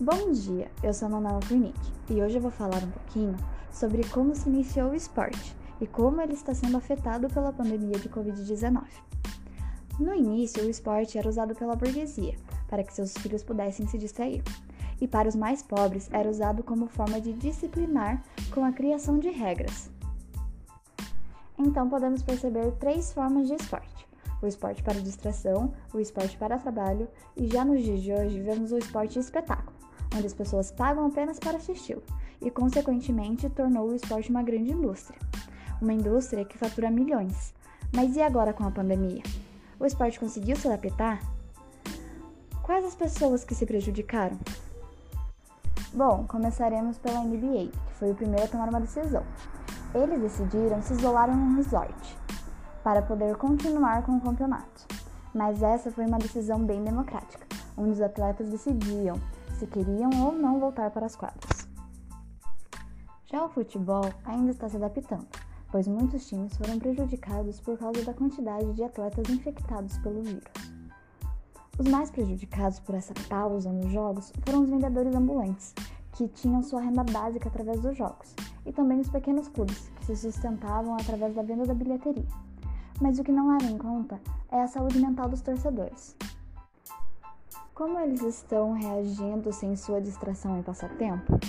Bom dia, eu sou a Manuela Kurnick e hoje eu vou falar um pouquinho sobre como se iniciou o esporte e como ele está sendo afetado pela pandemia de Covid-19. No início, o esporte era usado pela burguesia para que seus filhos pudessem se distrair, e para os mais pobres era usado como forma de disciplinar com a criação de regras. Então podemos perceber três formas de esporte: o esporte para distração, o esporte para trabalho e já nos dias de hoje vemos o esporte espetáculo onde as pessoas pagam apenas para assisti-lo, e consequentemente tornou o esporte uma grande indústria. Uma indústria que fatura milhões. Mas e agora com a pandemia? O esporte conseguiu se adaptar? Quais as pessoas que se prejudicaram? Bom, começaremos pela NBA, que foi o primeiro a tomar uma decisão. Eles decidiram se isolar em um resort para poder continuar com o campeonato. Mas essa foi uma decisão bem democrática, onde os atletas decidiam se queriam ou não voltar para as quadras. Já o futebol ainda está se adaptando, pois muitos times foram prejudicados por causa da quantidade de atletas infectados pelo vírus. Os mais prejudicados por essa pausa nos jogos foram os vendedores ambulantes, que tinham sua renda básica através dos jogos, e também os pequenos clubes, que se sustentavam através da venda da bilheteria. Mas o que não leva em conta é a saúde mental dos torcedores. Como eles estão reagindo sem sua distração e passatempo?